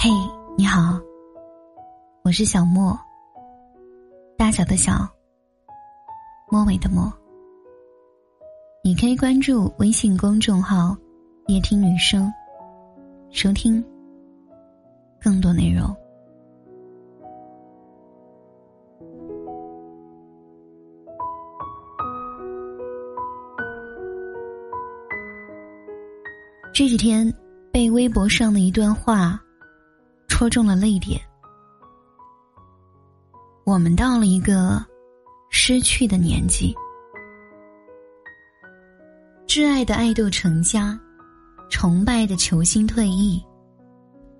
嘿，你好，我是小莫。大小的小，末尾的末。你可以关注微信公众号“夜听女生”，收听更多内容。这几天被微博上的一段话戳中了泪点。我们到了一个失去的年纪，挚爱的爱豆成家，崇拜的球星退役，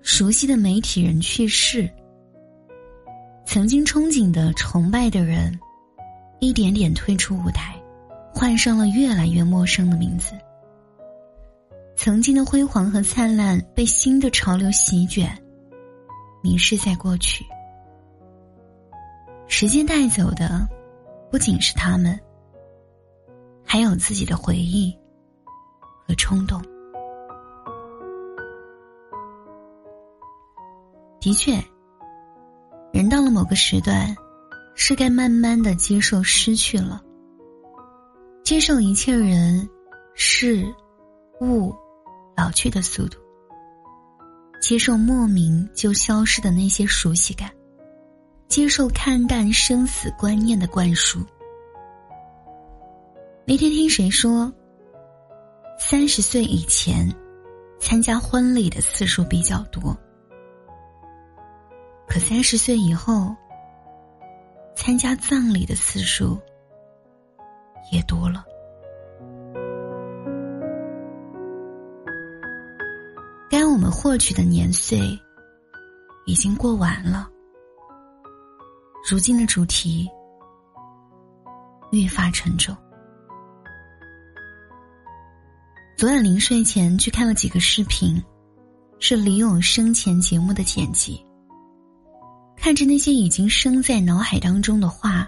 熟悉的媒体人去世，曾经憧憬的崇拜的人，一点点退出舞台，换上了越来越陌生的名字。曾经的辉煌和灿烂被新的潮流席卷，迷失在过去。时间带走的，不仅是他们，还有自己的回忆和冲动。的确，人到了某个时段，是该慢慢的接受失去了，接受一切人、事、物。老去的速度，接受莫名就消失的那些熟悉感，接受看淡生死观念的灌输。那天听谁说，三十岁以前参加婚礼的次数比较多，可三十岁以后参加葬礼的次数也多了。获取的年岁已经过完了，如今的主题愈发沉重。昨晚临睡前去看了几个视频，是李咏生前节目的剪辑。看着那些已经生在脑海当中的话，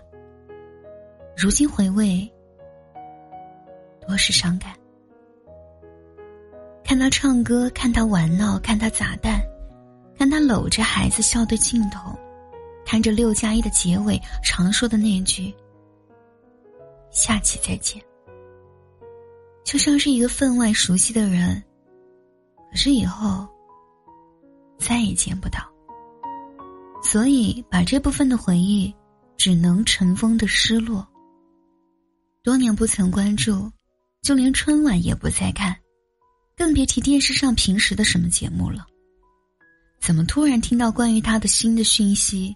如今回味，多是伤感。看他唱歌，看他玩闹，看他砸蛋，看他搂着孩子笑对镜头，看着六加一的结尾常说的那句“下期再见”，就像是一个分外熟悉的人，可是以后再也见不到。所以把这部分的回忆只能尘封的失落。多年不曾关注，就连春晚也不再看。更别提电视上平时的什么节目了。怎么突然听到关于他的新的讯息？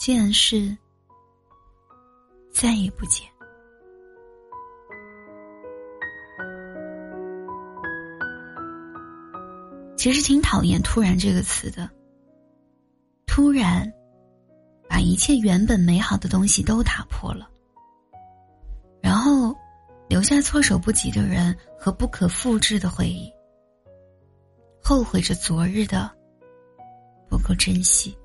竟然是再也不见。其实挺讨厌“突然”这个词的。突然，把一切原本美好的东西都打破了，留下措手不及的人和不可复制的回忆，后悔着昨日的不够珍惜。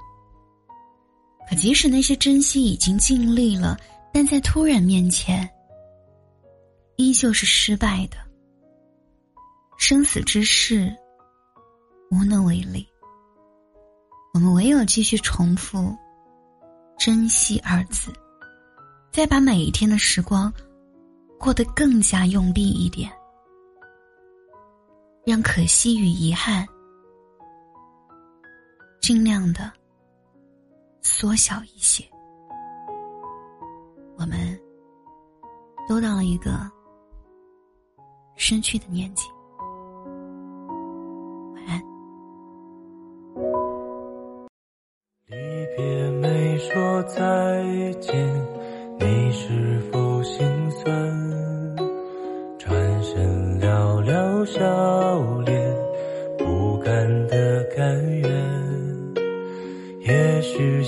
可即使那些珍惜已经尽力了，但在突然面前，依旧是失败的。生死之事，无能为力。我们唯有继续重复“珍惜”二字，再把每一天的时光。过得更加用力一点，让可惜与遗憾尽量的缩小一些。我们都到了一个失去的年纪。离别没说再见，你是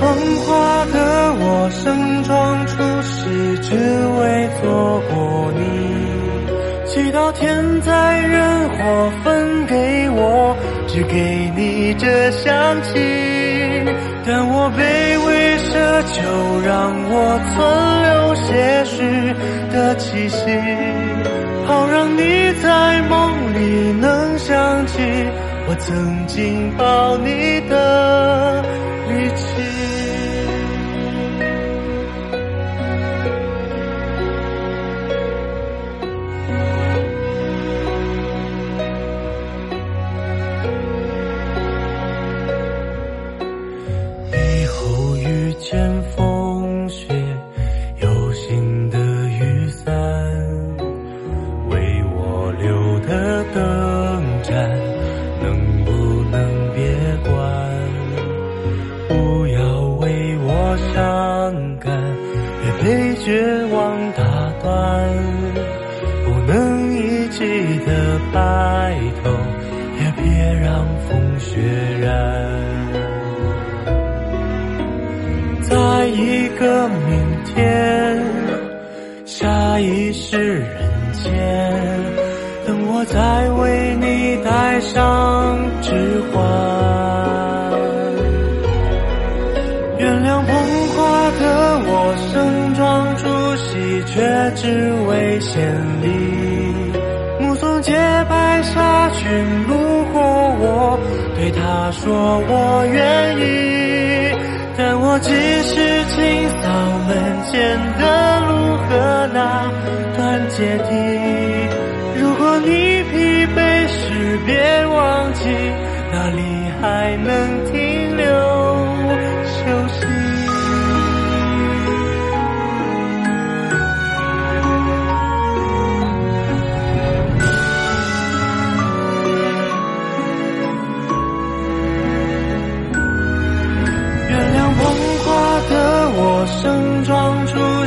捧花的我，盛装出世，只为错过你。祈祷天灾人祸分给我，只给你这香气。但我卑微奢求，让我存留些许的气息，好让你在梦里能想起我曾经抱你的伤感，别被绝望打断。不能一起的白头，也别让风雪染。在一个明天，下一世人间，等我再为你戴上指环。却只为献礼。目送洁白纱裙路过我，对他说我愿意。但我只是清扫门前的路和那段阶梯。如果你疲惫时，别